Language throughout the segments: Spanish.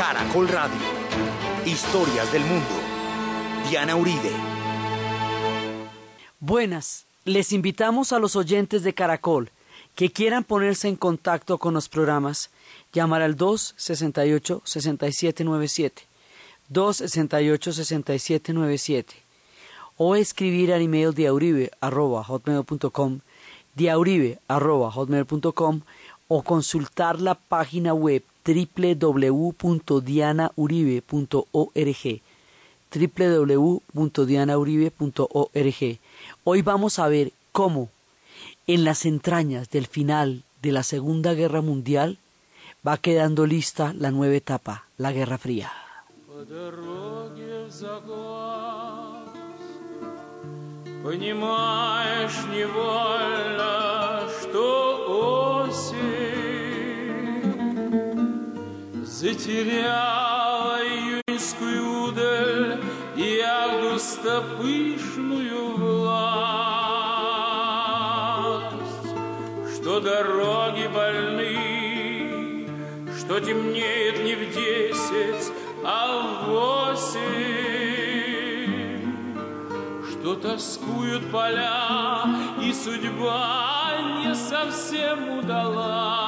Caracol Radio. Historias del mundo. Diana Uribe. Buenas, les invitamos a los oyentes de Caracol que quieran ponerse en contacto con los programas, llamar al 268-6797, 268-6797, o escribir al email diauribe.com, diauribe.com, o consultar la página web www.dianauribe.org www.dianauribe.org. Hoy vamos a ver cómo en las entrañas del final de la Segunda Guerra Mundial va quedando lista la nueva etapa, la Guerra Fría. Затеряла июньскую удаль И августа пышную власть. Что дороги больны Что темнеет не в десять, а в восемь. Что тоскуют поля И судьба не совсем удалась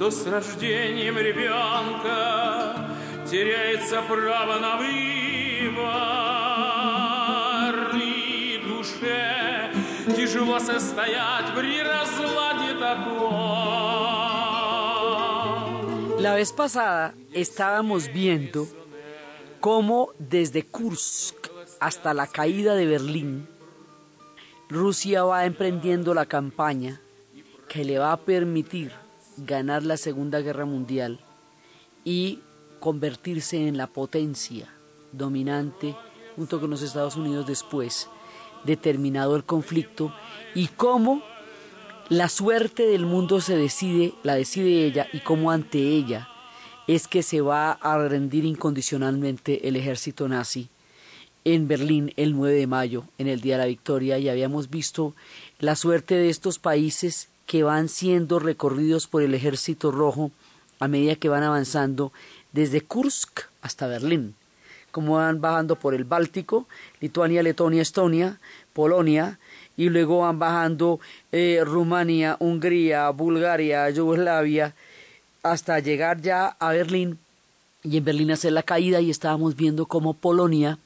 что с рождением ребенка теряется право на выбор и душе тяжело состоять при разладе таком. La vez pasada estábamos viendo cómo desde Kursk hasta la caída de Berlín, Rusia va emprendiendo la campaña que le va a permitir ganar la Segunda Guerra Mundial y convertirse en la potencia dominante junto con los Estados Unidos después determinado el conflicto y cómo la suerte del mundo se decide, la decide ella y cómo ante ella es que se va a rendir incondicionalmente el ejército nazi en Berlín el 9 de mayo, en el Día de la Victoria, y habíamos visto la suerte de estos países que van siendo recorridos por el ejército rojo a medida que van avanzando desde Kursk hasta Berlín, como van bajando por el Báltico, Lituania, Letonia, Estonia, Polonia, y luego van bajando eh, Rumania, Hungría, Bulgaria, Yugoslavia, hasta llegar ya a Berlín. Y en Berlín hacer la caída y estábamos viendo cómo Polonia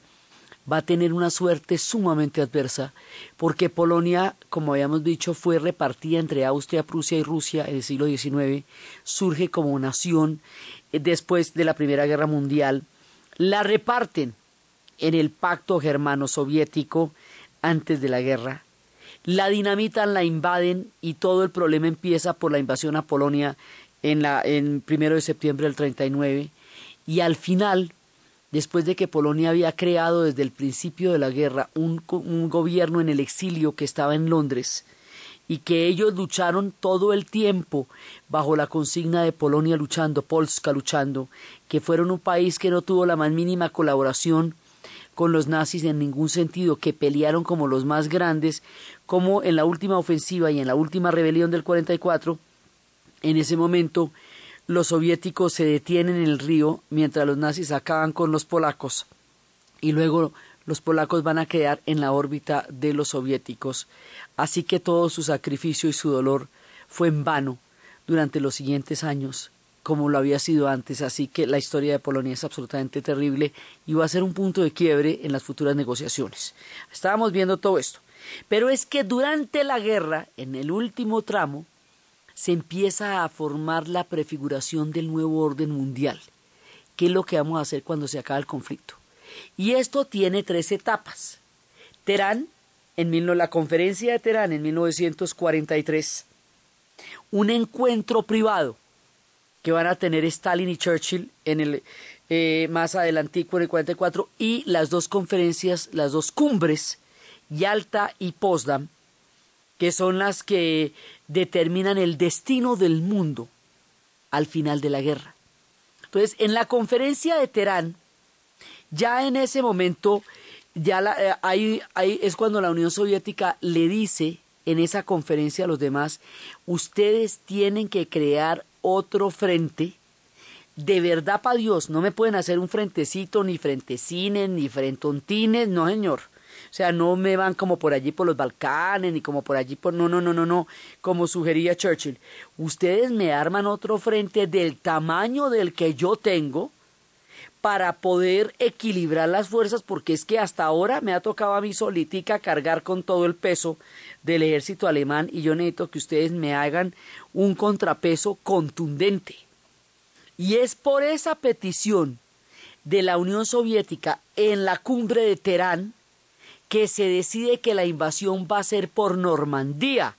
va a tener una suerte sumamente adversa, porque Polonia, como habíamos dicho, fue repartida entre Austria, Prusia y Rusia en el siglo XIX, surge como nación eh, después de la Primera Guerra Mundial, la reparten en el pacto germano-soviético antes de la guerra, la dinamitan, la invaden y todo el problema empieza por la invasión a Polonia en la primero de septiembre del 39 y al final después de que Polonia había creado desde el principio de la guerra un, un, gobierno en el exilio que estaba en Londres y que ellos lucharon todo el tiempo bajo la consigna de Polonia luchando, Polska luchando, que fueron un país que no tuvo la más mínima colaboración con los nazis en ningún sentido, que pelearon como los más grandes, como en la última ofensiva y en la última rebelión del 44, en ese momento los soviéticos se detienen en el río mientras los nazis acaban con los polacos y luego los polacos van a quedar en la órbita de los soviéticos. Así que todo su sacrificio y su dolor fue en vano durante los siguientes años, como lo había sido antes. Así que la historia de Polonia es absolutamente terrible y va a ser un punto de quiebre en las futuras negociaciones. Estábamos viendo todo esto. Pero es que durante la guerra, en el último tramo, se empieza a formar la prefiguración del nuevo orden mundial. ¿Qué es lo que vamos a hacer cuando se acabe el conflicto? Y esto tiene tres etapas. Teherán, en la conferencia de Teherán en 1943, un encuentro privado que van a tener Stalin y Churchill en el eh, más adelantico en el 44 y las dos conferencias, las dos cumbres, Yalta y Potsdam, que son las que determinan el destino del mundo al final de la guerra. Entonces, en la conferencia de Teherán, ya en ese momento, ya eh, ahí, ahí es cuando la Unión Soviética le dice en esa conferencia a los demás, ustedes tienen que crear otro frente de verdad para Dios. No me pueden hacer un frentecito, ni frentecines, ni frentontines, no señor. Sea, no me van como por allí por los Balcanes, ni como por allí por... No, no, no, no, no, como sugería Churchill. Ustedes me arman otro frente del tamaño del que yo tengo para poder equilibrar las fuerzas, porque es que hasta ahora me ha tocado a mí solitica cargar con todo el peso del ejército alemán y yo necesito que ustedes me hagan un contrapeso contundente. Y es por esa petición de la Unión Soviética en la cumbre de Teherán que se decide que la invasión va a ser por Normandía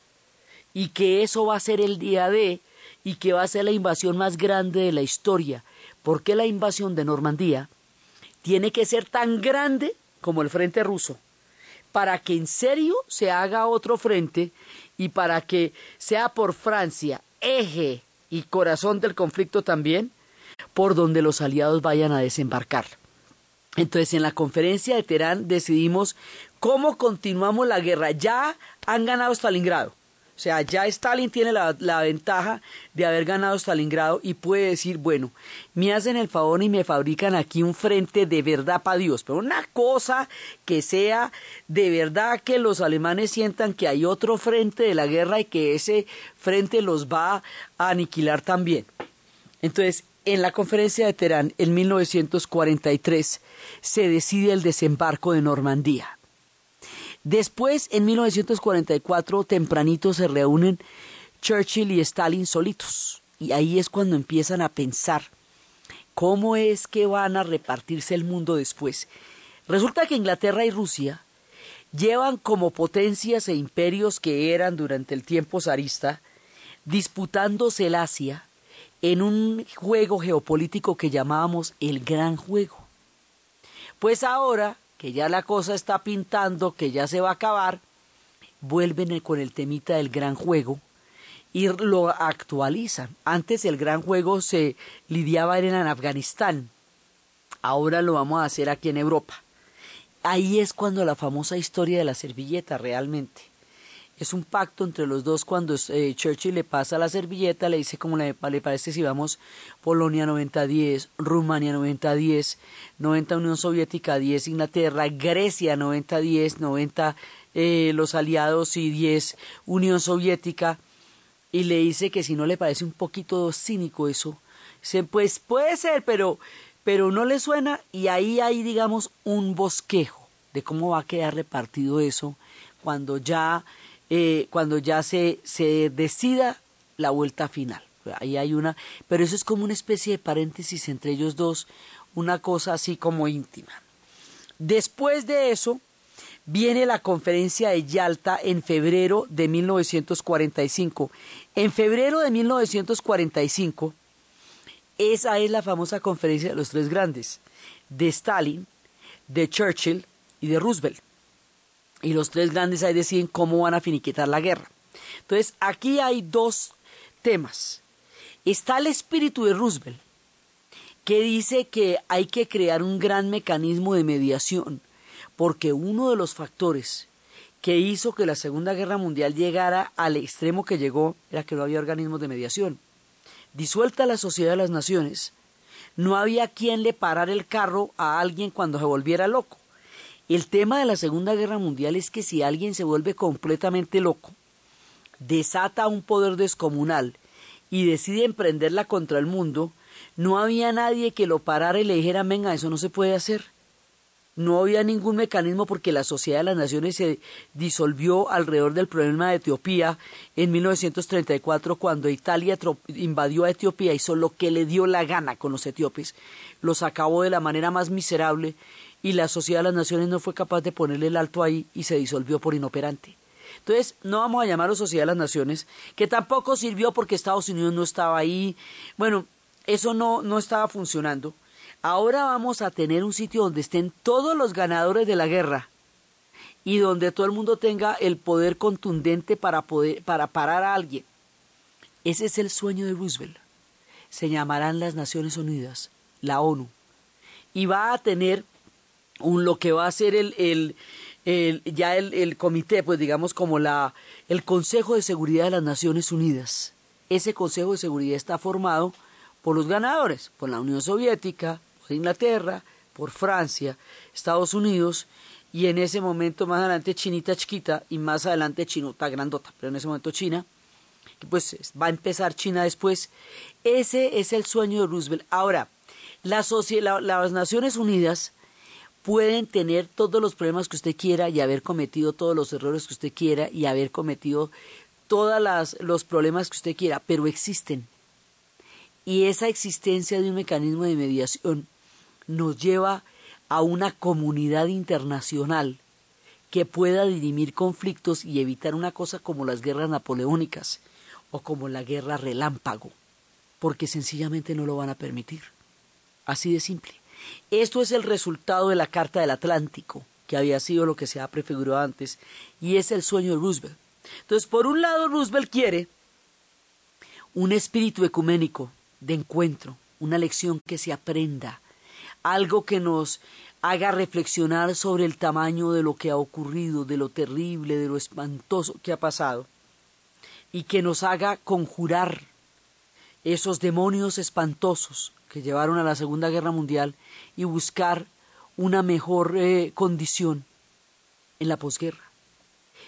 y que eso va a ser el día de y que va a ser la invasión más grande de la historia. porque la invasión de Normandía tiene que ser tan grande como el frente ruso? Para que en serio se haga otro frente y para que sea por Francia, eje y corazón del conflicto también, por donde los aliados vayan a desembarcar. Entonces, en la conferencia de Teherán decidimos cómo continuamos la guerra. Ya han ganado Stalingrado. O sea, ya Stalin tiene la, la, ventaja de haber ganado Stalingrado y puede decir, bueno, me hacen el favor y me fabrican aquí un frente de verdad para Dios, pero una cosa que sea de verdad que los alemanes sientan que hay otro frente de la guerra y que ese frente los va a aniquilar también. Entonces, en la conferencia de Teherán, en 1943, se decide el desembarco de Normandía. Después, en 1944, tempranito se reúnen Churchill y Stalin solitos. Y ahí es cuando empiezan a pensar cómo es que van a repartirse el mundo después. Resulta que Inglaterra y Rusia llevan como potencias e imperios que eran durante el tiempo zarista, disputándose el Asia en un juego geopolítico que llamábamos el Gran Juego. Pues ahora que ya la cosa está pintando, que ya se va a acabar, vuelven con el temita del gran juego y lo actualizan. Antes el gran juego se lidiaba en Afganistán, ahora lo vamos a hacer aquí en Europa. Ahí es cuando la famosa historia de la servilleta realmente. Es un pacto entre los dos cuando eh, Churchill le pasa la servilleta, le dice como le, le parece si vamos Polonia 90-10, Rumania 90-10, 90 Unión Soviética 10 Inglaterra, Grecia 90-10, 90 eh, los aliados y 10 Unión Soviética, y le dice que si no le parece un poquito cínico eso, dice, pues puede ser, pero, pero no le suena, y ahí hay digamos un bosquejo de cómo va a quedar repartido eso cuando ya eh, cuando ya se, se decida la vuelta final. Ahí hay una, pero eso es como una especie de paréntesis entre ellos dos, una cosa así como íntima. Después de eso, viene la conferencia de Yalta en febrero de 1945. En febrero de 1945, esa es la famosa conferencia de los tres grandes, de Stalin, de Churchill y de Roosevelt y los tres grandes ahí deciden cómo van a finiquitar la guerra. Entonces, aquí hay dos temas. Está el espíritu de Roosevelt, que dice que hay que crear un gran mecanismo de mediación, porque uno de los factores que hizo que la Segunda Guerra Mundial llegara al extremo que llegó era que no había organismos de mediación. Disuelta la Sociedad de las Naciones, no había quien le parara el carro a alguien cuando se volviera loco. El tema de la Segunda Guerra Mundial es que si alguien se vuelve completamente loco, desata un poder descomunal y decide emprenderla contra el mundo, no había nadie que lo parara y le dijera, venga, eso no se puede hacer. No había ningún mecanismo porque la Sociedad de las Naciones se disolvió alrededor del problema de Etiopía en 1934 cuando Italia invadió a Etiopía, hizo lo que le dio la gana con los etíopes, los acabó de la manera más miserable y la Sociedad de las Naciones no fue capaz de ponerle el alto ahí y se disolvió por inoperante. Entonces, no vamos a llamarlo Sociedad de las Naciones, que tampoco sirvió porque Estados Unidos no estaba ahí. Bueno, eso no, no estaba funcionando. Ahora vamos a tener un sitio donde estén todos los ganadores de la guerra y donde todo el mundo tenga el poder contundente para, poder, para parar a alguien. Ese es el sueño de Roosevelt. Se llamarán las Naciones Unidas, la ONU, y va a tener un, lo que va a ser el, el, el ya el, el, comité, pues digamos como la, el Consejo de Seguridad de las Naciones Unidas, ese Consejo de Seguridad está formado por los ganadores, por la Unión Soviética, por Inglaterra, por Francia, Estados Unidos y en ese momento más adelante Chinita chiquita y más adelante Chinota grandota, pero en ese momento China, que pues va a empezar China después. Ese es el sueño de Roosevelt. Ahora, la las Naciones Unidas pueden tener todos los problemas que usted quiera y haber cometido todos los errores que usted quiera y haber cometido todos los problemas que usted quiera, pero existen. Y esa existencia de un mecanismo de mediación nos lleva a una comunidad internacional que pueda dirimir conflictos y evitar una cosa como las guerras napoleónicas o como la guerra relámpago, porque sencillamente no lo van a permitir. Así de simple. Esto es el resultado de la Carta del Atlántico, que había sido lo que se ha prefigurado antes, y es el sueño de Roosevelt. Entonces, por un lado, Roosevelt quiere un espíritu ecuménico de encuentro, una lección que se aprenda, algo que nos haga reflexionar sobre el tamaño de lo que ha ocurrido, de lo terrible, de lo espantoso que ha pasado, y que nos haga conjurar esos demonios espantosos que llevaron a la Segunda Guerra Mundial y buscar una mejor eh, condición en la posguerra.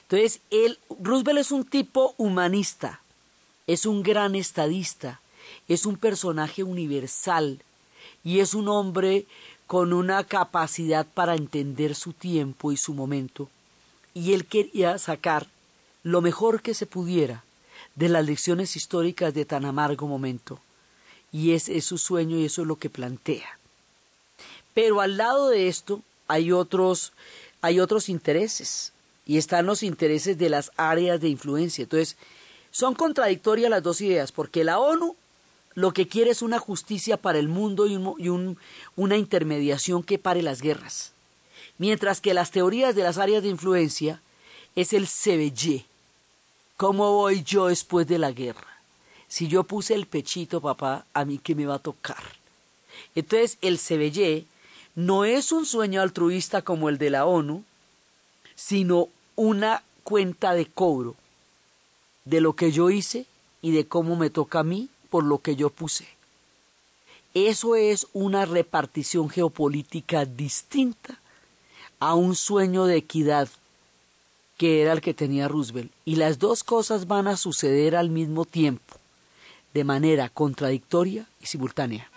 Entonces, él, Roosevelt es un tipo humanista, es un gran estadista, es un personaje universal y es un hombre con una capacidad para entender su tiempo y su momento. Y él quería sacar lo mejor que se pudiera de las lecciones históricas de tan amargo momento. Y ese es su sueño y eso es lo que plantea. Pero al lado de esto hay otros, hay otros intereses y están los intereses de las áreas de influencia. Entonces, son contradictorias las dos ideas, porque la ONU lo que quiere es una justicia para el mundo y, una intermediación que pare las guerras, mientras que las teorías de las áreas de influencia es el CBY. ¿Cómo voy yo después de la guerra? Si yo puse el pechito, papá, a mí qué me va a tocar. Entonces, el CBY no es un sueño altruista como el de la ONU, sino una cuenta de cobro de lo que yo hice y de cómo me toca a mí por lo que yo puse. Eso es una repartición geopolítica distinta a un sueño de equidad que era el que tenía Roosevelt. Y las dos cosas van a suceder al mismo tiempo, de manera contradictoria y simultánea.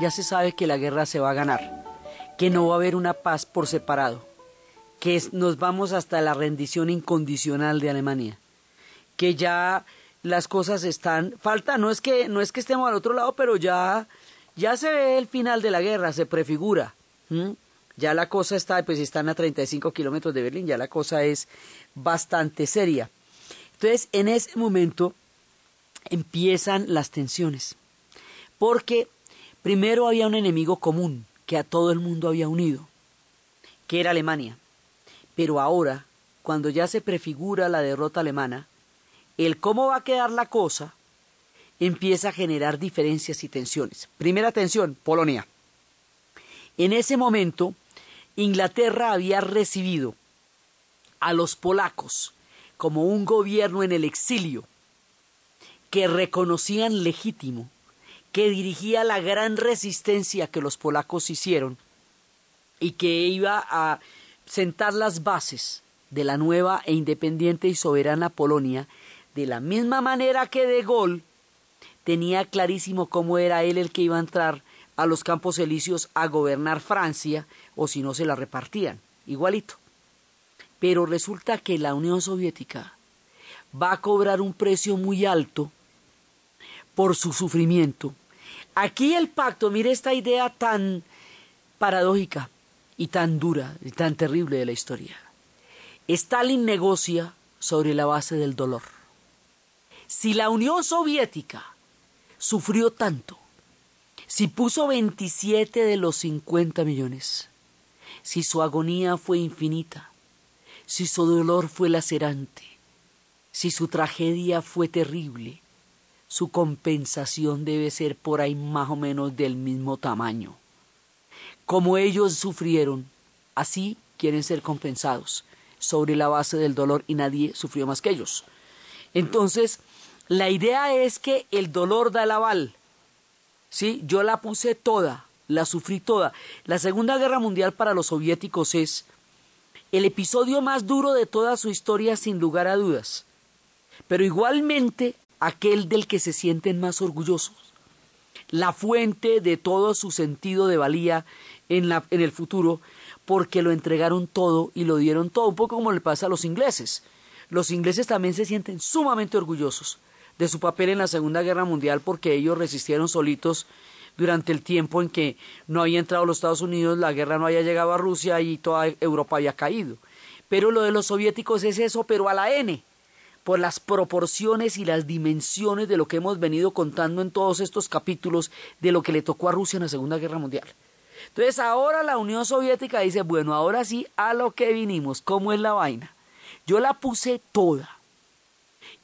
Ya se sabe que la guerra se va a ganar, que no va a haber una paz por separado, que nos vamos hasta la rendición incondicional de Alemania, que ya las cosas están, falta, no es que, no es que estemos al otro lado, pero ya, ya se ve el final de la guerra, se prefigura. Ya la cosa está, pues están a 35 kilómetros de Berlín, ya la cosa es bastante seria. Entonces, en ese momento empiezan las tensiones, porque Primero había un enemigo común que a todo el mundo había unido, que era Alemania. Pero ahora, cuando ya se prefigura la derrota alemana, el cómo va a quedar la cosa empieza a generar diferencias y tensiones. Primera tensión, Polonia. En ese momento, Inglaterra había recibido a los polacos como un gobierno en el exilio que reconocían legítimo que dirigía la gran resistencia que los polacos hicieron y que iba a sentar las bases de la nueva e independiente y soberana Polonia, de la misma manera que De Gaulle tenía clarísimo cómo era él el que iba a entrar a los campos elíseos a gobernar Francia, o si no se la repartían, igualito. Pero resulta que la Unión Soviética va a cobrar un precio muy alto por su sufrimiento. Aquí el pacto, mire esta idea tan paradójica y tan dura y tan terrible de la historia. Stalin negocia sobre la base del dolor. Si la Unión Soviética sufrió tanto, si puso 27 de los 50 millones, si su agonía fue infinita, si su dolor fue lacerante, si su tragedia fue terrible, su compensación debe ser por ahí más o menos del mismo tamaño. Como ellos sufrieron, así quieren ser compensados sobre la base del dolor y nadie sufrió más que ellos. Entonces, la idea es que el dolor da el aval. ¿Sí? Yo la puse toda, la sufrí toda. La Segunda Guerra Mundial para los soviéticos es el episodio más duro de toda su historia sin lugar a dudas, pero igualmente aquel del que se sienten más orgullosos, la fuente de todo su sentido de valía en, la, en el futuro, porque lo entregaron todo y lo dieron todo, un poco como le pasa a los ingleses. Los ingleses también se sienten sumamente orgullosos de su papel en la Segunda Guerra Mundial porque ellos resistieron solitos durante el tiempo en que no había entrado los Estados Unidos, la guerra no había llegado a Rusia y toda Europa había caído. Pero lo de los soviéticos es eso, pero a la N, por las proporciones y las dimensiones de lo que hemos venido contando en todos estos capítulos de lo que le tocó a Rusia en la Segunda Guerra Mundial. Entonces ahora la Unión Soviética dice, bueno, ahora sí, a lo que vinimos, ¿cómo es la vaina? Yo la puse toda.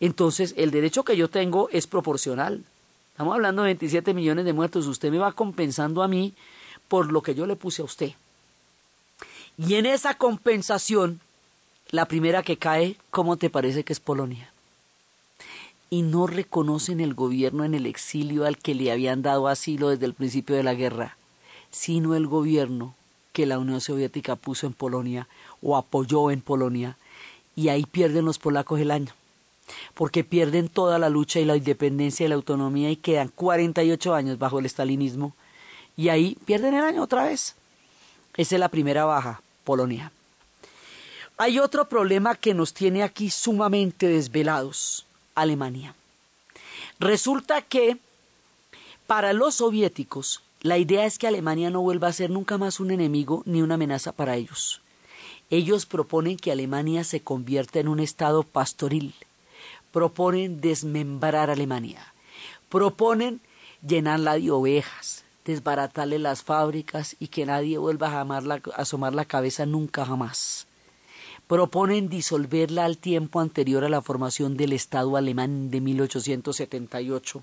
Entonces el derecho que yo tengo es proporcional. Estamos hablando de 27 millones de muertos. Usted me va compensando a mí por lo que yo le puse a usted. Y en esa compensación, la primera que cae, ¿cómo te parece que es Polonia? Y no reconocen el gobierno en el exilio al que le habían dado asilo desde el principio de la guerra, sino el gobierno que la Unión Soviética puso en Polonia o apoyó en Polonia, y ahí pierden los polacos el año porque pierden toda la lucha y la independencia y la autonomía y quedan 48 años bajo el estalinismo y ahí pierden el año otra vez. Esa es la primera baja, Polonia. Hay otro problema que nos tiene aquí sumamente desvelados, Alemania. Resulta que para los soviéticos la idea es que Alemania no vuelva a ser nunca más un enemigo ni una amenaza para ellos. Ellos proponen que Alemania se convierta en un estado pastoril, proponen desmembrar Alemania, proponen llenarla de ovejas, desbaratarle las fábricas y que nadie vuelva a, asomar la cabeza nunca jamás. Proponen disolverla al tiempo anterior a la formación del Estado alemán de 1878.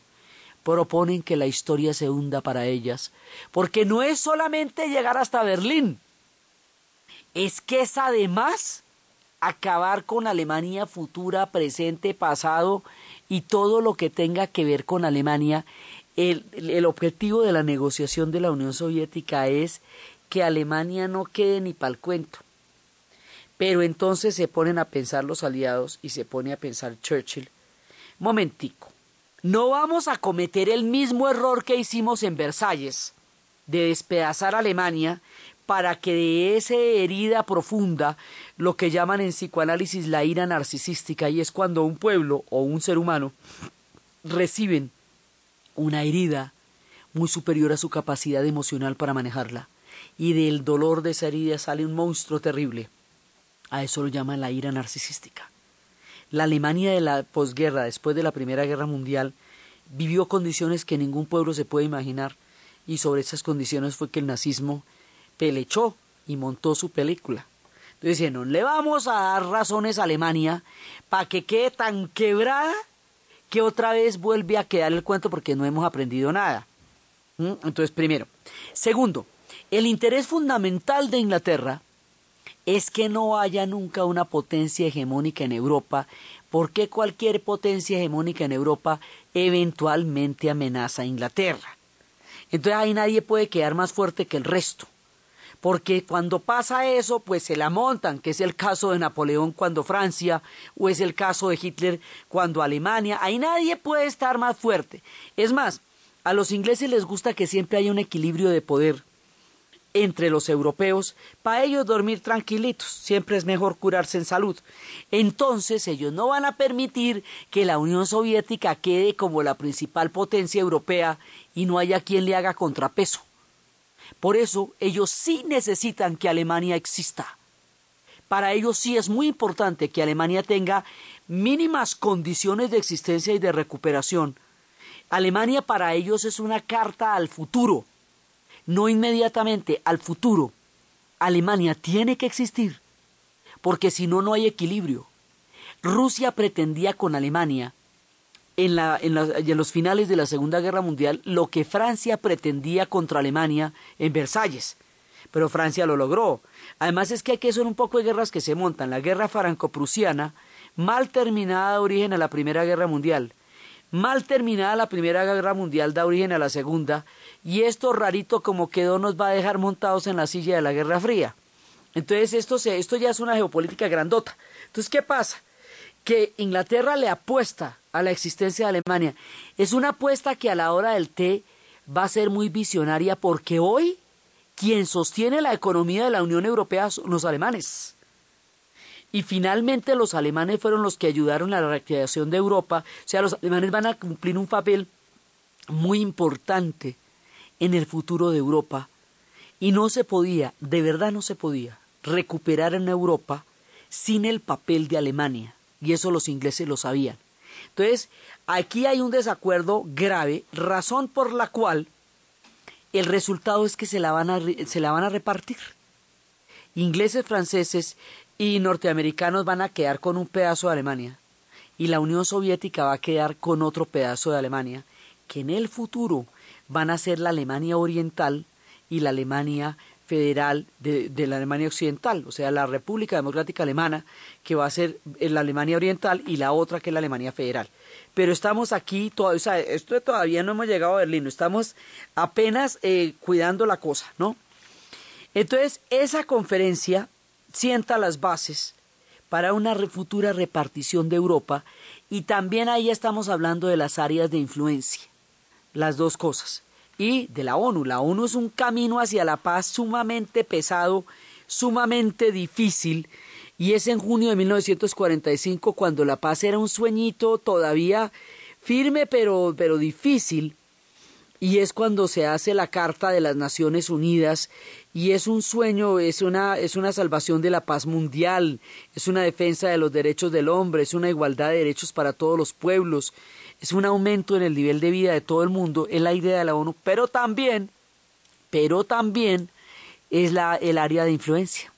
Proponen que la historia se hunda para ellas, porque no es solamente llegar hasta Berlín, es que es además acabar con Alemania futura, presente, pasado y todo lo que tenga que ver con Alemania. El, el objetivo de la negociación de la Unión Soviética es que Alemania no quede ni para el cuento. Pero entonces se ponen a pensar los aliados y se pone a pensar Churchill. Momentico, no vamos a cometer el mismo error que hicimos en Versalles, de despedazar a Alemania para que de esa herida profunda, lo que llaman en psicoanálisis la ira narcisística, y es cuando un pueblo o un ser humano reciben una herida muy superior a su capacidad emocional para manejarla, y del dolor de esa herida sale un monstruo terrible. A eso lo llaman la ira narcisística. La Alemania de la posguerra, después de la Primera Guerra Mundial, vivió condiciones que ningún pueblo se puede imaginar, y sobre esas condiciones fue que el nazismo pelechó y montó su película. Entonces no le vamos a dar razones a Alemania para que quede tan quebrada que otra vez vuelve a quedar el cuento porque no hemos aprendido nada. ¿Mm? Entonces, primero. Segundo, el interés fundamental de Inglaterra es que no haya nunca una potencia hegemónica en Europa, porque cualquier potencia hegemónica en Europa eventualmente amenaza a Inglaterra. Entonces ahí nadie puede quedar más fuerte que el resto porque cuando pasa eso, pues se la montan, que es el caso de Napoleón cuando Francia, o es el caso de Hitler cuando Alemania, ahí nadie puede estar más fuerte. Es más, a los ingleses les gusta que siempre haya un equilibrio de poder entre los europeos, para ellos dormir tranquilitos, siempre es mejor curarse en salud. Entonces ellos no van a permitir que la Unión Soviética quede como la principal potencia europea y no haya quien le haga contrapeso. Por eso ellos sí necesitan que Alemania exista. Para ellos sí es muy importante que Alemania tenga mínimas condiciones de existencia y de recuperación. Alemania para ellos es una carta al futuro no inmediatamente al futuro, Alemania tiene que existir, porque si no, no hay equilibrio. Rusia pretendía con Alemania, en, en, los finales de la Segunda Guerra Mundial, lo que Francia pretendía contra Alemania en Versalles. Pero Francia lo logró. Además es que aquí son un poco de guerras que se montan. La guerra franco-prusiana, mal terminada de origen a la Primera Guerra Mundial, Mal terminada la Primera Guerra Mundial da origen a la Segunda, y esto rarito como quedó nos va a dejar montados en la silla de la Guerra Fría. Entonces esto, esto ya es una geopolítica grandota. Entonces, ¿qué pasa? Que Inglaterra le apuesta a la existencia de Alemania. Es una apuesta que a la hora del té va a ser muy visionaria porque hoy quien sostiene la economía de la Unión Europea son los alemanes. Y finalmente los alemanes fueron los que ayudaron a la reactivación de Europa. O sea, los alemanes van a cumplir un papel muy importante en el futuro de Europa. Y no se podía, de verdad no se podía, recuperar en Europa sin el papel de Alemania. Y eso los ingleses lo sabían. Entonces, aquí hay un desacuerdo grave, razón por la cual el resultado es que se la van a, se la van a repartir. Ingleses, franceses y norteamericanos van a quedar con un pedazo de Alemania y la Unión Soviética va a quedar con otro pedazo de Alemania, que en el futuro van a ser la Alemania Oriental y la Alemania federal de, la Alemania Occidental, o sea, la República Democrática Alemana, que va a ser la Alemania Oriental y la otra que es la Alemania Federal. Pero estamos aquí, o sea, esto todavía no hemos llegado a Berlín, estamos apenas eh, cuidando la cosa, ¿no? Entonces, esa conferencia sienta las bases para una futura repartición de Europa y también ahí estamos hablando de las áreas de influencia, las dos cosas, y de la ONU. La ONU es un camino hacia la paz sumamente pesado, sumamente difícil, y es en junio de 1945 cuando la paz era un sueñito todavía firme pero, pero difícil, y es cuando se hace la Carta de las Naciones Unidas y es un sueño, es una, es una salvación de la paz mundial, es una defensa de los derechos del hombre, es una igualdad de derechos para todos los pueblos, es un aumento en el nivel de vida de todo el mundo, es la idea de la ONU, pero también, pero también es la, el área de influencia.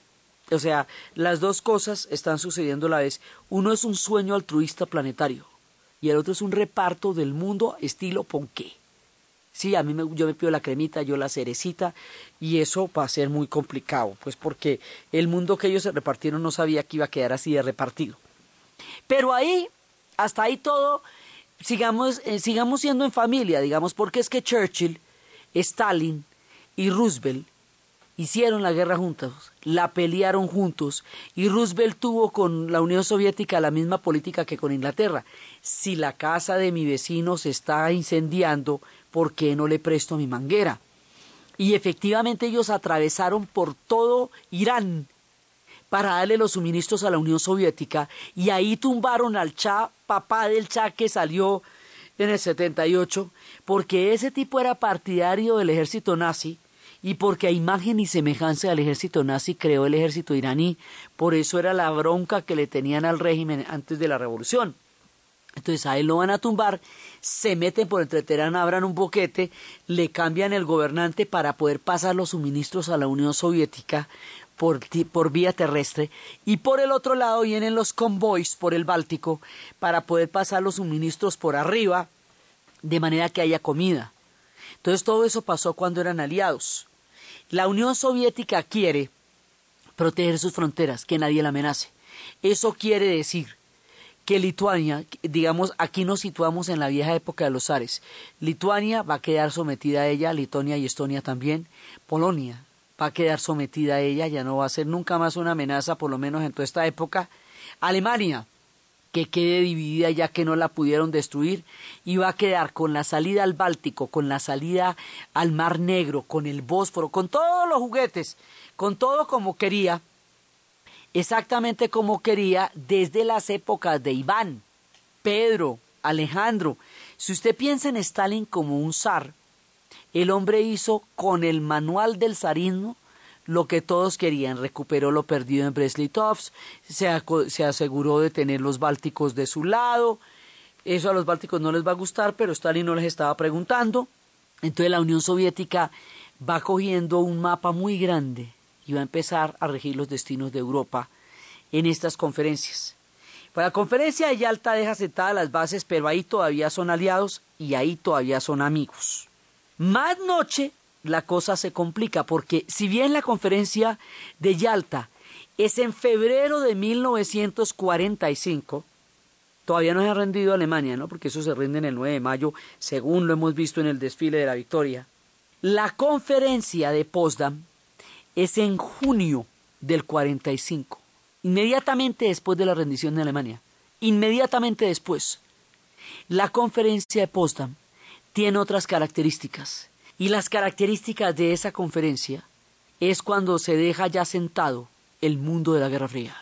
O sea, las dos cosas están sucediendo a la vez. Uno es un sueño altruista planetario y el otro es un reparto del mundo estilo Ponqué. Sí, a mí me, yo me pido la cremita, yo la cerecita, y eso va a ser muy complicado, pues porque el mundo que ellos se repartieron no sabía que iba a quedar así de repartido. Pero ahí, hasta ahí todo, sigamos, eh, sigamos siendo en familia, digamos, porque es que Churchill, Stalin y Roosevelt hicieron la guerra juntos, la pelearon juntos y Roosevelt tuvo con la Unión Soviética la misma política que con Inglaterra. Si la casa de mi vecino se está incendiando, ¿por qué no le presto mi manguera? Y efectivamente ellos atravesaron por todo Irán para darle los suministros a la Unión Soviética y ahí tumbaron al Cha, papá del Cha que salió en el 78, porque ese tipo era partidario del ejército nazi y porque a imagen y semejanza del ejército nazi creó el ejército iraní, por eso era la bronca que le tenían al régimen antes de la revolución. Entonces a él lo van a tumbar, se meten por el Teherán, abran un boquete, le cambian el gobernante para poder pasar los suministros a la Unión Soviética por, por vía terrestre y por el otro lado vienen los convoys por el Báltico para poder pasar los suministros por arriba de manera que haya comida. Entonces todo eso pasó cuando eran aliados. La Unión Soviética quiere proteger sus fronteras, que nadie la amenace. Eso quiere decir que Lituania, digamos, aquí nos situamos en la vieja época de los zares. Lituania va a quedar sometida a ella, Lituania y Estonia también. Polonia va a quedar sometida a ella, ya no va a ser nunca más una amenaza, por lo menos en toda esta época. Alemania que quede dividida ya que no la pudieron destruir y va a quedar con la salida al Báltico, con la salida al Mar Negro, con el Bósforo, con todos los juguetes, con todo como quería, exactamente como quería desde las épocas de Iván, Pedro, Alejandro. Si usted piensa en Stalin como un zar, el hombre hizo con el manual del zarismo lo que todos querían, recuperó lo perdido en Brest-Litovsk, se, se aseguró de tener los bálticos de su lado, eso a los bálticos no les va a gustar, pero Stalin no les estaba preguntando, entonces la Unión Soviética va cogiendo un mapa muy grande y va a empezar a regir los destinos de Europa en estas conferencias. Para la conferencia de Yalta deja sentadas las bases, pero ahí todavía son aliados y ahí todavía son amigos. Más noche la cosa se complica porque si bien la conferencia de Yalta es en febrero de 1945, todavía no se ha rendido Alemania, ¿no? Porque eso se rinde en el 9 de mayo, según lo hemos visto en el desfile de la victoria. La conferencia de Potsdam es en junio del 45, inmediatamente después de la rendición de Alemania. Inmediatamente después. La conferencia de Potsdam tiene otras características. Y las características de esa conferencia es cuando se deja ya sentado el mundo de la Guerra Fría.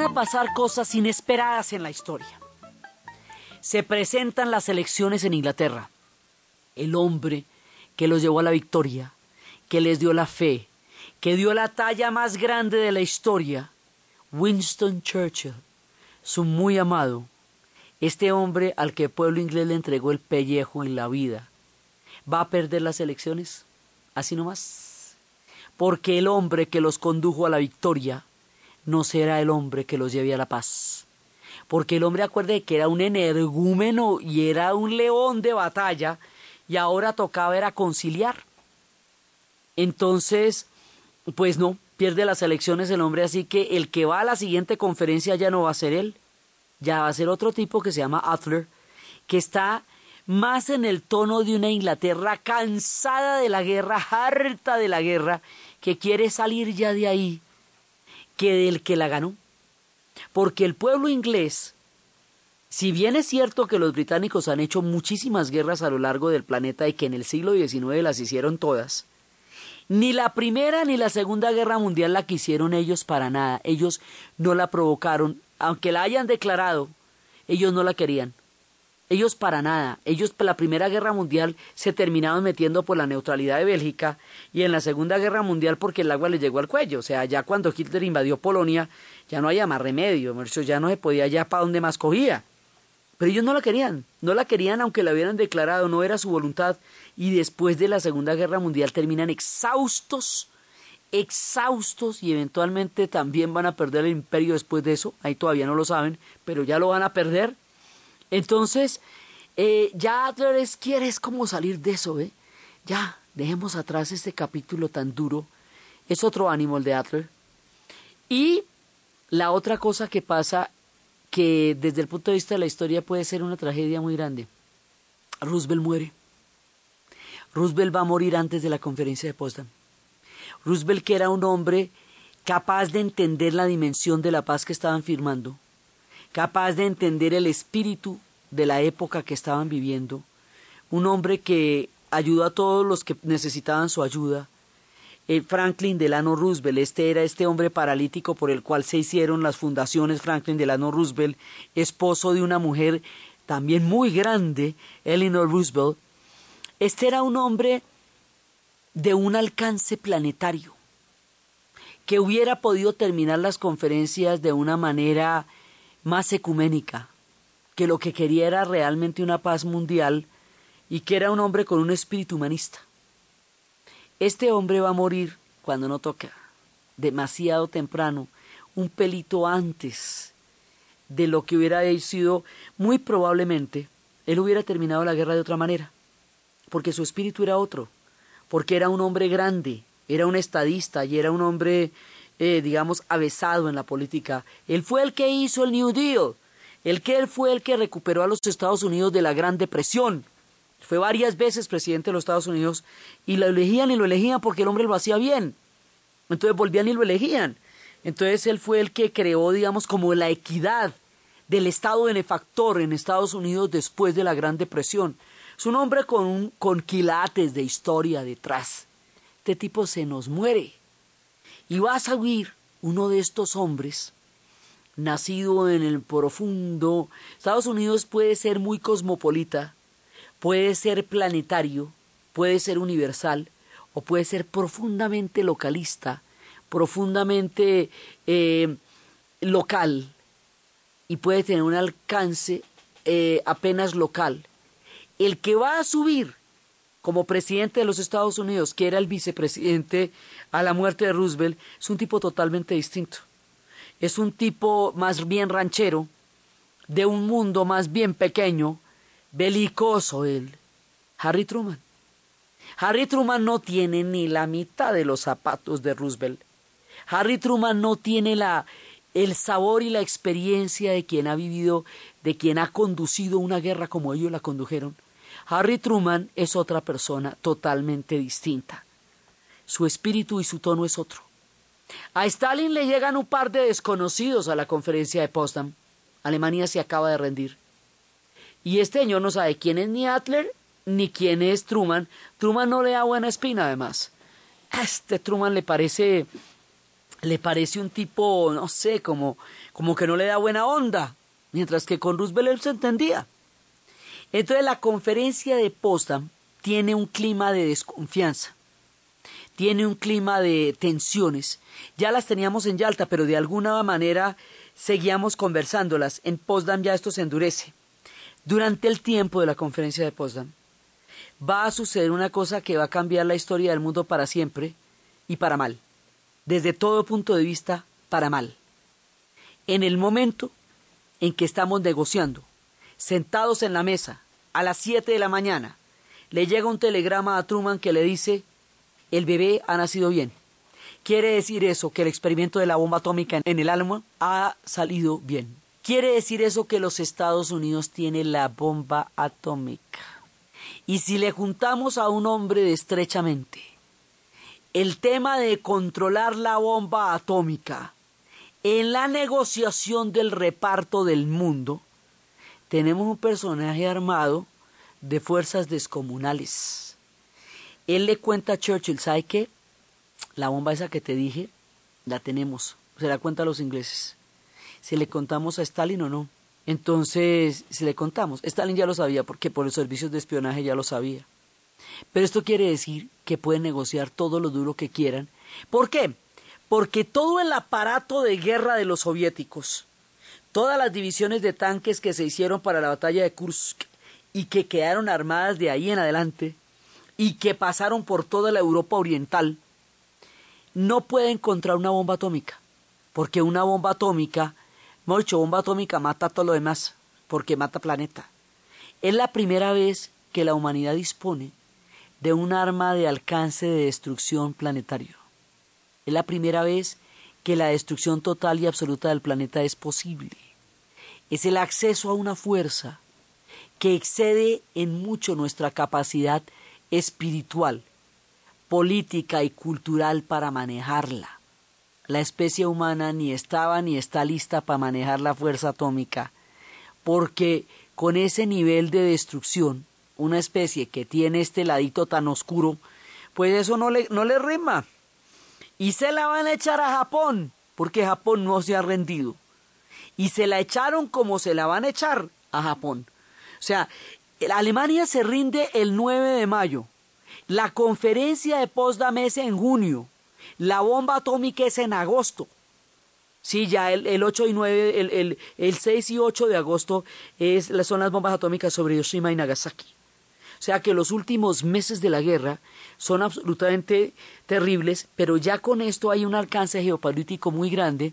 Van a pasar cosas inesperadas en la historia. Se presentan las elecciones en Inglaterra. El hombre que los llevó a la victoria, que les dio la fe, que dio la talla más grande de la historia, Winston Churchill, su muy amado, este hombre al que el pueblo inglés le entregó el pellejo en la vida, va a perder las elecciones, así nomás, porque el hombre que los condujo a la victoria no será el hombre que los lleve a la paz. Porque el hombre acuerde que era un energúmeno y era un león de batalla y ahora tocaba era conciliar. Entonces, pues no, pierde las elecciones el hombre, así que el que va a la siguiente conferencia ya no va a ser él, ya va a ser otro tipo que se llama Adler, que está más en el tono de una Inglaterra cansada de la guerra, harta de la guerra, que quiere salir ya de ahí que del que la ganó. Porque el pueblo inglés, si bien es cierto que los británicos han hecho muchísimas guerras a lo largo del planeta y que en el siglo XIX las hicieron todas, ni la primera ni la segunda guerra mundial la quisieron ellos para nada. Ellos no la provocaron, aunque la hayan declarado, ellos no la querían. Ellos para nada. Ellos la Primera Guerra Mundial se terminaban metiendo por la neutralidad de Bélgica y en la Segunda Guerra Mundial porque el agua les llegó al cuello. O sea, ya cuando Hitler invadió Polonia ya no había más remedio, ya no se podía ya para donde más cogía. Pero ellos no la querían, no la querían aunque la hubieran declarado, no era su voluntad. Y después de la Segunda Guerra Mundial terminan exhaustos, exhaustos y eventualmente también van a perder el imperio después de eso. Ahí todavía no lo saben, pero ya lo van a perder entonces, eh, ya Adler quiere es como salir de eso, ¿eh? Ya, dejemos atrás este capítulo tan duro. Es otro ánimo el de Adler. Y La otra cosa que pasa, que desde el punto de vista de la historia puede ser una tragedia muy grande. Roosevelt muere. Roosevelt va a morir antes de la conferencia de Potsdam. Roosevelt, que era un hombre capaz de entender la dimensión de la paz que estaban firmando, capaz de entender el espíritu de la época que estaban viviendo, un hombre que ayudó a todos los que necesitaban su ayuda. Eh, Franklin Delano Roosevelt, este era este hombre paralítico por el cual se hicieron las fundaciones Franklin Delano Roosevelt, esposo de una mujer también muy grande, Eleanor Roosevelt. Este era un hombre de un alcance planetario, que hubiera podido terminar las conferencias de una manera más ecuménica, que lo que quería era realmente una paz mundial y que era un hombre con un espíritu humanista. Este hombre va a morir cuando no toca, demasiado temprano, un pelito antes de lo que hubiera sido muy probablemente, él hubiera terminado la guerra de otra manera, porque su espíritu era otro, porque era un hombre grande, era un estadista y era un hombre, eh, digamos, avesado en la política. Él fue el que hizo el New Deal, el que él fue el que recuperó a los Estados Unidos de la Gran Depresión. Fue varias veces presidente de los Estados Unidos y lo elegían y lo elegían porque el hombre lo hacía bien. Entonces volvían y lo elegían. Entonces él fue el que creó, digamos, como la equidad del Estado benefactor en Estados Unidos después de la Gran Depresión. Es un hombre con, con quilates de historia detrás. Este tipo se nos muere. Y va a salir uno de estos hombres, nacido en el profundo. Estados Unidos puede ser muy cosmopolita, puede ser planetario, puede ser universal o puede ser profundamente localista, profundamente eh, local y puede tener un alcance eh, apenas local. El que va a subir como presidente de los Estados Unidos, que era el vicepresidente a la muerte de Roosevelt, es un tipo totalmente distinto. Es un tipo más bien ranchero, de un mundo más bien pequeño, belicoso él, Harry Truman. Harry Truman no tiene ni la mitad de los zapatos de Roosevelt. Harry Truman no tiene la, el sabor y la experiencia de quien ha vivido, de quien ha conducido una guerra como ellos la condujeron. Harry Truman es otra persona totalmente distinta. Su espíritu y su tono es otro. A Stalin le llegan un par de desconocidos a la conferencia de Potsdam. Alemania se acaba de rendir. Y este señor no sabe quién es ni Adler ni quién es Truman. Truman no le da buena espina, además. Este Truman le parece, le parece un tipo, no sé, como, como que no le da buena onda, mientras que con Roosevelt él se entendía. Entonces la conferencia de Potsdam tiene un clima de desconfianza, tiene un clima de tensiones. Ya las teníamos en Yalta, pero de alguna manera seguíamos conversándolas. En Potsdam ya esto se endurece. Durante el tiempo de la conferencia de Potsdam va a suceder una cosa que va a cambiar la historia del mundo para siempre y para mal. Desde todo punto de vista, para mal. En el momento en que estamos negociando, sentados en la mesa, a las 7 de la mañana, le llega un telegrama a Truman que le dice, el bebé ha nacido bien. Quiere decir eso, que el experimento de la bomba atómica en el alma ha salido bien. Quiere decir eso que los Estados Unidos tienen la bomba atómica. Y si le juntamos a un hombre de estrechamente el tema de controlar la bomba atómica en la negociación del reparto del mundo, tenemos un personaje armado de fuerzas descomunales. Él le cuenta a Churchill, ¿sabe qué? La bomba esa que te dije, la tenemos. Se la cuenta a los ingleses si le contamos a Stalin o no. Entonces, si le contamos, Stalin ya lo sabía porque por los servicios de espionaje ya lo sabía. Pero esto quiere decir que pueden negociar todo lo duro que quieran. ¿Por qué? Porque todo el aparato de guerra de los soviéticos, todas las divisiones de tanques que se hicieron para la batalla de Kursk y que quedaron armadas de ahí en adelante y que pasaron por toda la Europa oriental, no pueden encontrar una bomba atómica, porque una bomba atómica Mucho bomba atómica mata todo lo demás, porque mata planeta. Es la primera vez que la humanidad dispone de un arma de alcance de destrucción planetario. Es la primera vez que la destrucción total y absoluta del planeta es posible. Es el acceso a una fuerza que excede en mucho nuestra capacidad espiritual, política y cultural para manejarla. La especie humana ni estaba ni está lista para manejar la fuerza atómica, porque con ese nivel de destrucción, una especie que tiene este ladito tan oscuro, pues eso no le, no le rima. Y se la van a echar a Japón, porque Japón no se ha rendido. Y se la echaron como se la van a echar a Japón. O sea, Alemania se rinde el 9 de mayo. La conferencia de Potsdam es en junio. La bomba atómica es en agosto. Sí, ya el, el 8 y 9, el, el, el, 6 y 8 de agosto es, son las bombas atómicas sobre Hiroshima y Nagasaki. O sea que los últimos meses de la guerra son absolutamente terribles, pero ya con esto hay un alcance geopolítico muy grande,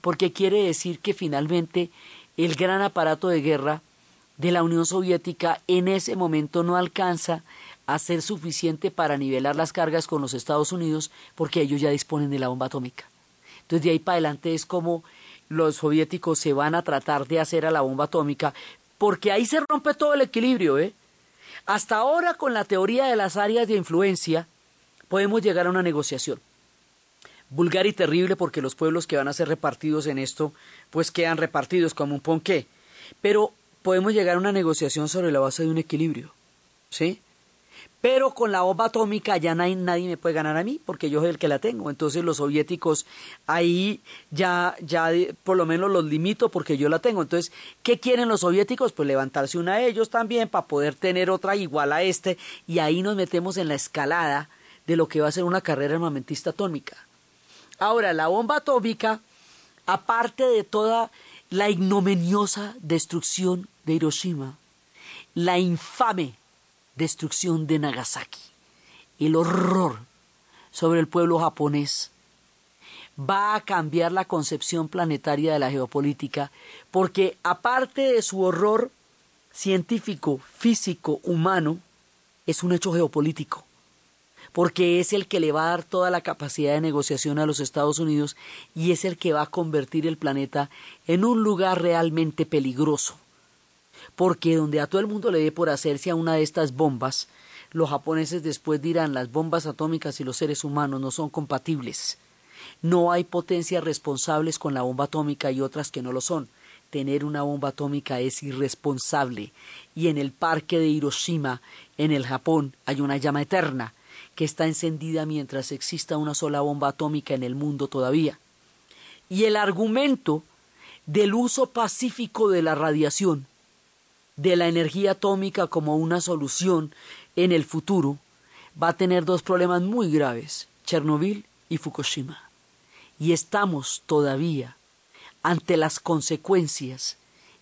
porque quiere decir que finalmente el gran aparato de guerra de la Unión Soviética en ese momento no alcanza a ser suficiente para nivelar las cargas con los Estados Unidos, porque ellos ya disponen de la bomba atómica. Entonces de ahí para adelante es como los soviéticos se van a tratar de hacer a la bomba atómica, porque ahí se rompe todo el equilibrio, ¿eh? Hasta ahora, con la teoría de las áreas de influencia, podemos llegar a una negociación. Vulgar y terrible porque los pueblos que van a ser repartidos en esto, pues quedan repartidos como un ponqué. Pero podemos llegar a una negociación sobre la base de un equilibrio. ¿Sí? Pero con la bomba atómica ya nadie, nadie, me puede ganar a mí porque yo soy el que la tengo. Entonces los soviéticos ahí ya, ya por lo menos los limito porque yo la tengo. Entonces, ¿qué quieren los soviéticos? Pues levantarse una a ellos también para poder tener otra igual a este y ahí nos metemos en la escalada de lo que va a ser una carrera armamentista atómica. Ahora, la bomba atómica, aparte de toda la ignominiosa destrucción de Hiroshima, la infame destrucción de Nagasaki, el horror sobre el pueblo japonés, va a cambiar la concepción planetaria de la geopolítica, porque aparte de su horror científico, físico, humano, es un hecho geopolítico, porque es el que le va a dar toda la capacidad de negociación a los Estados Unidos y es el que va a convertir el planeta en un lugar realmente peligroso porque donde a todo el mundo le dé por hacerse a una de estas bombas, los japoneses después dirán las bombas atómicas y los seres humanos no son compatibles. No hay potencias responsables con la bomba atómica y otras que no lo son. Tener una bomba atómica es irresponsable. Y en el parque de Hiroshima, en el Japón, hay una llama eterna que está encendida mientras exista una sola bomba atómica en el mundo todavía. Y el argumento del uso pacífico de la radiación de la energía atómica como una solución en el futuro, va a tener dos problemas muy graves, Chernobyl y Fukushima. Y estamos todavía ante las consecuencias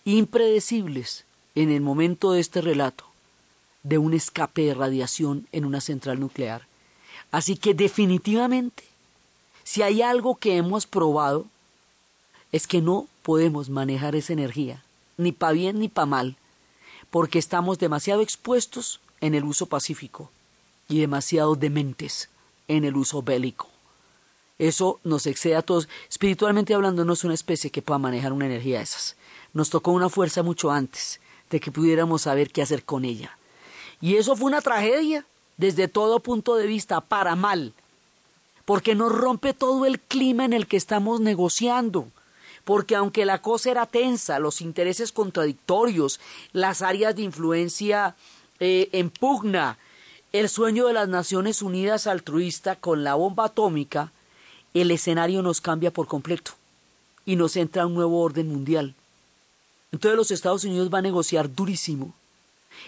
impredecibles en el momento de este relato de un escape de radiación en una central nuclear. Así que definitivamente, si hay algo que hemos probado, es que no podemos manejar esa energía, ni para bien ni para mal, porque estamos demasiado expuestos en el uso pacífico y demasiado dementes en el uso bélico. Eso nos excede a todos. Espiritualmente hablando, no es una especie que pueda manejar una energía de esas. Nos tocó una fuerza mucho antes de que pudiéramos saber qué hacer con ella. Y eso fue una tragedia desde todo punto de vista, para mal, porque nos rompe todo el clima en el que estamos negociando porque aunque la cosa era tensa, los intereses contradictorios, las áreas de influencia eh, en pugna, el sueño de las Naciones Unidas altruista con la bomba atómica, el escenario nos cambia por completo y nos entra un nuevo orden mundial. Entonces los Estados Unidos van a negociar durísimo.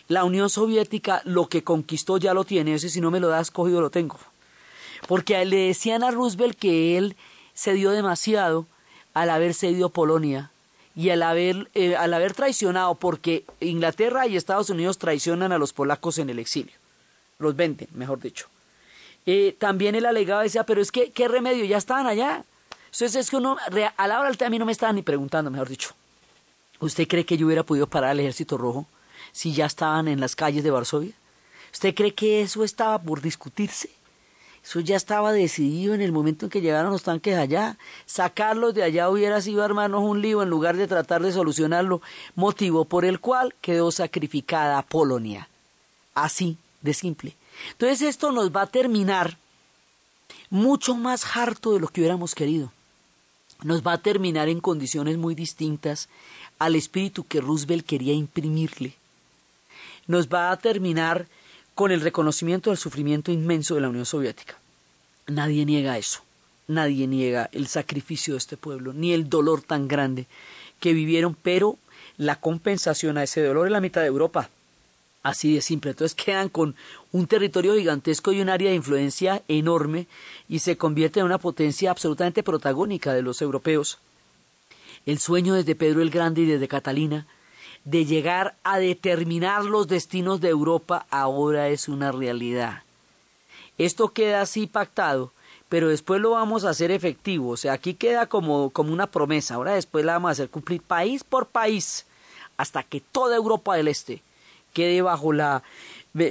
La Unión Soviética lo que conquistó ya lo tiene, ese si no me lo das cogido lo tengo. Porque le decían a Roosevelt que él se dio demasiado al haber cedido Polonia y al haber, eh, al haber traicionado, porque Inglaterra y Estados Unidos traicionan a los polacos en el exilio, los venden, mejor dicho. Eh, también él alegaba, decía, pero es que, ¿qué remedio? Ya estaban allá. Entonces es que uno, a la hora del a mí no me estaban ni preguntando, mejor dicho. ¿Usted cree que yo hubiera podido parar al ejército rojo si ya estaban en las calles de Varsovia? ¿Usted cree que eso estaba por discutirse? Eso ya estaba decidido en el momento en que llegaron los tanques allá. Sacarlos de allá hubiera sido armarnos un lío en lugar de tratar de solucionarlo, motivo por el cual quedó sacrificada Polonia. Así de simple. Entonces esto nos va a terminar mucho más harto de lo que hubiéramos querido. Nos va a terminar en condiciones muy distintas al espíritu que Roosevelt quería imprimirle. Nos va a terminar con el reconocimiento del sufrimiento inmenso de la Unión Soviética. Nadie niega eso, nadie niega el sacrificio de este pueblo, ni el dolor tan grande que vivieron, pero la compensación a ese dolor en la mitad de Europa. Así de simple. Entonces quedan con un territorio gigantesco y un área de influencia enorme y se convierte en una potencia absolutamente protagónica de los europeos. El sueño desde Pedro el Grande y desde Catalina de llegar a determinar los destinos de Europa ahora es una realidad. Esto queda así pactado, pero después lo vamos a hacer efectivo. O sea, aquí queda como, como una promesa. Ahora después la vamos a hacer cumplir país por país hasta que toda Europa del Este quede bajo la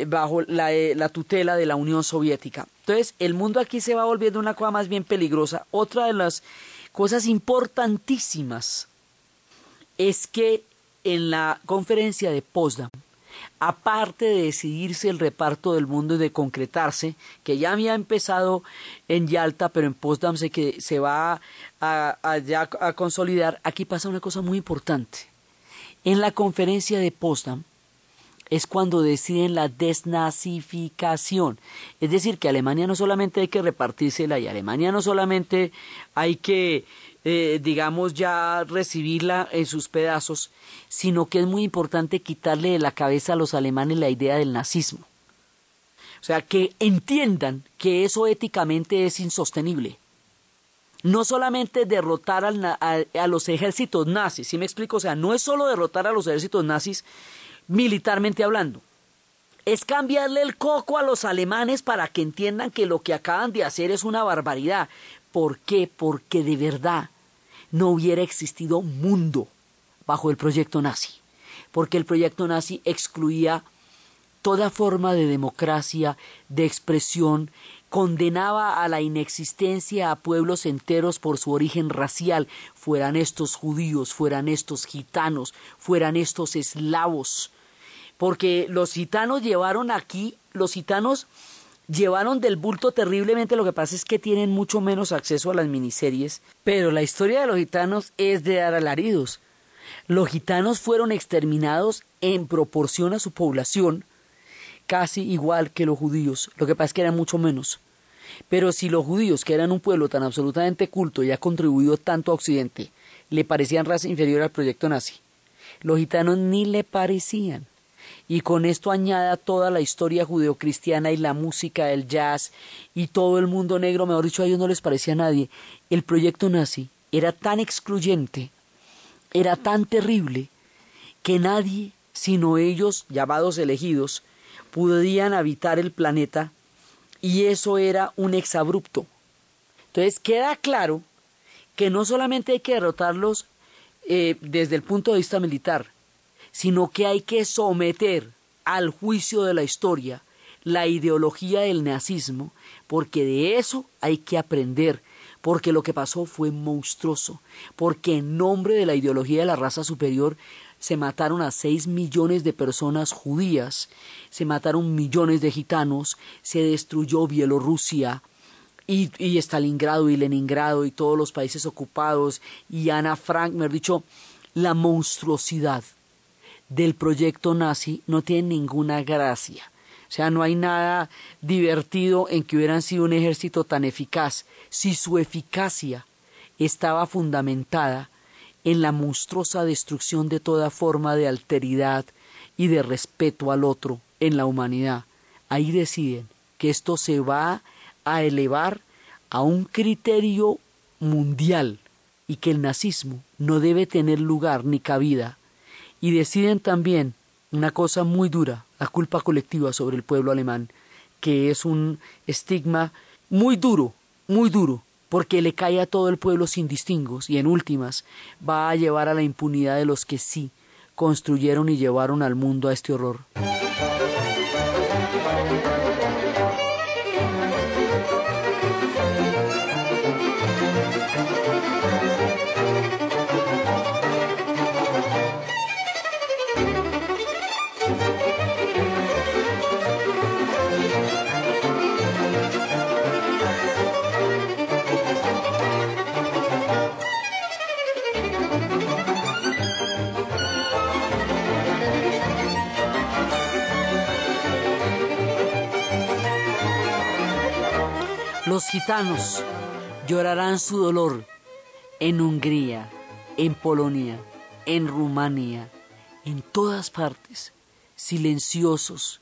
bajo eh, la, tutela de la Unión Soviética. Entonces, el mundo aquí se va volviendo una cosa más bien peligrosa. Otra de las cosas importantísimas es que en la conferencia de Potsdam, aparte de decidirse el reparto del mundo y de concretarse, que ya había empezado en Yalta, pero en Potsdam se, que se va a, a consolidar, aquí pasa una cosa muy importante. En la conferencia de Potsdam es cuando deciden la desnazificación. Es decir, que Alemania no solamente hay que repartírsela y Alemania no solamente hay que eh, digamos, ya recibirla en sus pedazos, sino que es muy importante quitarle de la cabeza a los alemanes la idea del nazismo. O sea, que entiendan que eso éticamente es insostenible. No solamente derrotar a, los ejércitos nazis, ¿sí me explico? O sea, no es solo derrotar a los ejércitos nazis militarmente hablando, es cambiarle el coco a los alemanes para que entiendan que lo que acaban de hacer es una barbaridad. ¿Por qué? Porque de verdad no hubiera existido mundo bajo el proyecto nazi, porque el proyecto nazi excluía toda forma de democracia, de expresión, condenaba a la inexistencia a pueblos enteros por su origen racial, fueran estos judíos, fueran estos gitanos, fueran estos eslavos, porque los gitanos llevaron aquí, los gitanos llevaron del bulto terriblemente. Lo que pasa es que tienen mucho menos acceso a las miniseries. Pero la historia de los gitanos es de dar alaridos. Los gitanos fueron exterminados en proporción a su población, casi igual que los judíos. Lo que pasa es que eran mucho menos. Pero si los judíos, que eran un pueblo tan absolutamente culto y ha contribuido tanto a Occidente, le parecían raza inferior al proyecto nazi, los gitanos ni le parecían y con esto añada toda la historia judeocristiana y la música, el jazz y todo el mundo negro, mejor dicho, a ellos no les parecía a nadie. El proyecto nazi era tan excluyente, era tan terrible, que nadie, sino ellos, llamados elegidos, podían habitar el planeta y eso era un exabrupto. Entonces queda claro que no solamente hay que derrotarlos eh, desde el punto de vista militar, sino que hay que someter al juicio de la historia la ideología del nazismo, porque de eso hay que aprender, porque lo que pasó fue monstruoso, porque en nombre de la ideología de la raza superior se mataron a seis millones de personas judías, se mataron millones de gitanos, se destruyó Bielorrusia, y, y, Stalingrado y Leningrado y todos los países ocupados y Ana Frank, me ha dicho, la monstruosidad del proyecto nazi no tiene ninguna gracia. O sea, no hay nada divertido en que hubieran sido un ejército tan eficaz si su eficacia estaba fundamentada en la monstruosa destrucción de toda forma de alteridad y de respeto al otro en la humanidad. Ahí deciden que esto se va a elevar a un criterio mundial y que el nazismo no debe tener lugar ni cabida y deciden también una cosa muy dura, la culpa colectiva sobre el pueblo alemán, que es un estigma muy duro, muy duro, porque le cae a todo el pueblo sin distingos y en últimas va a llevar a la impunidad de los que sí construyeron y llevaron al mundo a este horror. Gitanos llorarán su dolor en Hungría, en Polonia, en Rumania, en todas partes, silenciosos,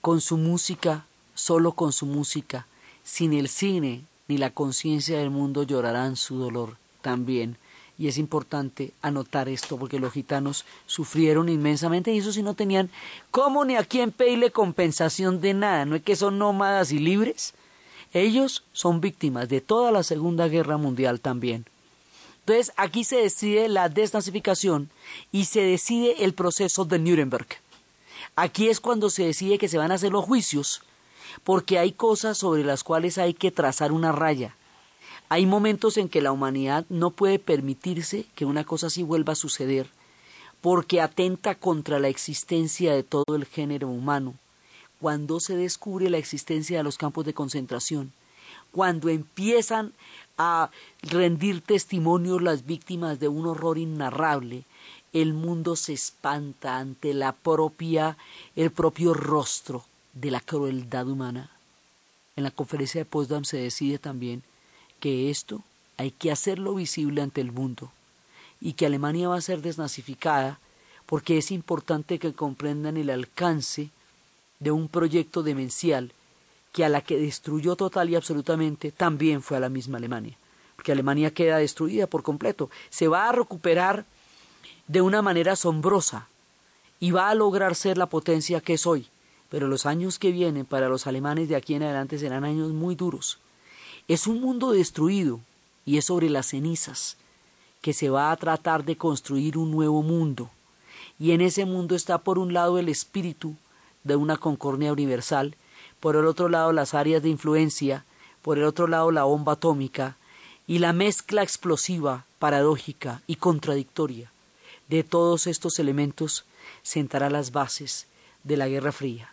con su música, solo con su música, sin el cine ni la conciencia del mundo llorarán su dolor también. Y es importante anotar esto porque los gitanos sufrieron inmensamente y eso sí no tenían cómo ni a quién pedirle compensación de nada. No es que son nómadas y libres. Ellos son víctimas de toda la Segunda Guerra Mundial también. Entonces aquí se decide la desnazificación y se decide el proceso de Nuremberg. Aquí es cuando se decide que se van a hacer los juicios, porque hay cosas sobre las cuales hay que trazar una raya. Hay momentos en que la humanidad no puede permitirse que una cosa así vuelva a suceder, porque atenta contra la existencia de todo el género humano. Cuando se descubre la existencia de los campos de concentración, cuando empiezan a rendir testimonio las víctimas de un horror innarrable, el mundo se espanta ante la propia, el propio rostro de la crueldad humana. En la conferencia de Potsdam se decide también que esto hay que hacerlo visible ante el mundo y que Alemania va a ser desnazificada porque es importante que comprendan el alcance de un proyecto demencial que a la que destruyó total y absolutamente también fue a la misma Alemania, porque Alemania queda destruida por completo, se va a recuperar de una manera asombrosa y va a lograr ser la potencia que es hoy. Pero los años que vienen para los alemanes de aquí en adelante serán años muy duros. Es un mundo destruido y es sobre las cenizas que se va a tratar de construir un nuevo mundo. Y en ese mundo está por un lado el espíritu de una concordia universal, por el otro lado las áreas de influencia, por el otro lado la bomba atómica y la mezcla explosiva, paradójica y contradictoria de todos estos elementos sentará las bases de la Guerra Fría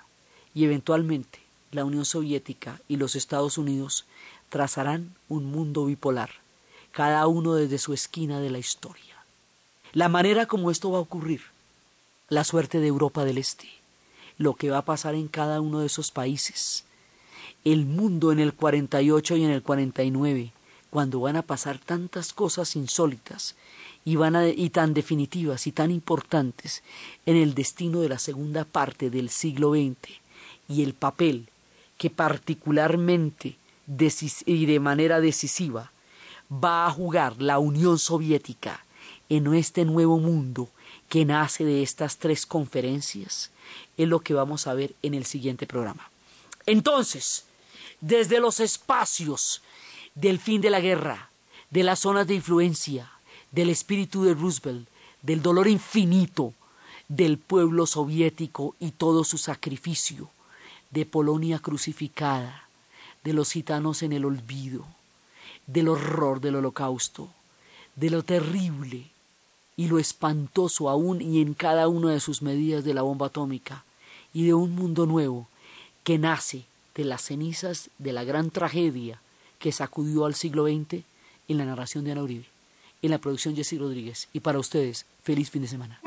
y eventualmente la Unión Soviética y los Estados Unidos trazarán un mundo bipolar, cada uno desde su esquina de la historia. La manera como esto va a ocurrir, la suerte de Europa del Este, lo que va a pasar en cada uno de esos países, el mundo en el 48 y en el 49, cuando van a pasar tantas cosas insólitas y, van y tan definitivas y tan importantes en el destino de la segunda parte del siglo XX y el papel que particularmente y de manera decisiva va a jugar la Unión Soviética en este nuevo mundo que nace de estas tres conferencias es lo que vamos a ver en el siguiente programa. Entonces, desde los espacios del fin de la guerra, de las zonas de influencia, del espíritu de Roosevelt, del dolor infinito del pueblo soviético y todo su sacrificio, de Polonia crucificada, de los gitanos en el olvido, del horror del holocausto, de lo terrible y lo espantoso aún y en cada una de sus medidas de la bomba atómica, y de un mundo nuevo que nace de las cenizas de la gran tragedia que sacudió al siglo XX en la narración de Ana Uribe, en la producción Jesse Rodríguez. Y para ustedes, feliz fin de semana.